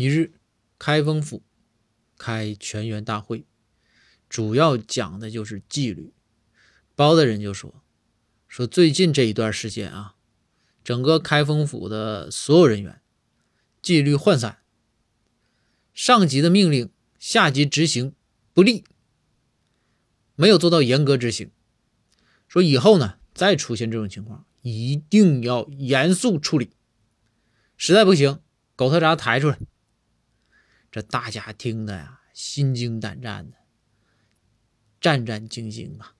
一日，开封府开全员大会，主要讲的就是纪律。包大人就说：“说最近这一段时间啊，整个开封府的所有人员纪律涣散，上级的命令下级执行不力，没有做到严格执行。说以后呢，再出现这种情况，一定要严肃处理，实在不行，狗头铡抬出来。”这大家听的呀，心惊胆战的，战战兢兢啊。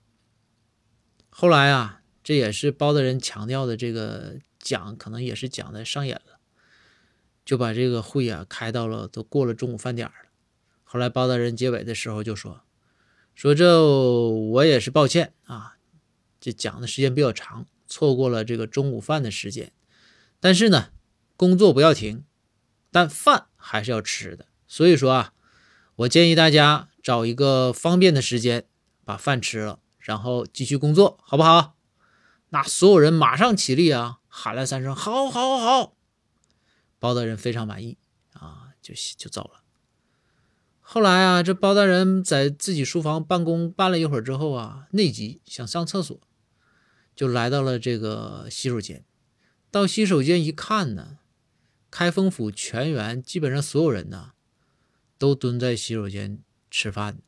后来啊，这也是包大人强调的，这个讲可能也是讲的上瘾了，就把这个会啊开到了都过了中午饭点了。后来包大人结尾的时候就说：“说这我也是抱歉啊，这讲的时间比较长，错过了这个中午饭的时间。但是呢，工作不要停，但饭还是要吃的。”所以说啊，我建议大家找一个方便的时间把饭吃了，然后继续工作，好不好？那所有人马上起立啊，喊了三声“好，好，好”，包大人非常满意啊，就就走了。后来啊，这包大人在自己书房办公办了一会儿之后啊，内急想上厕所，就来到了这个洗手间。到洗手间一看呢，开封府全员基本上所有人呢。都蹲在洗手间吃饭。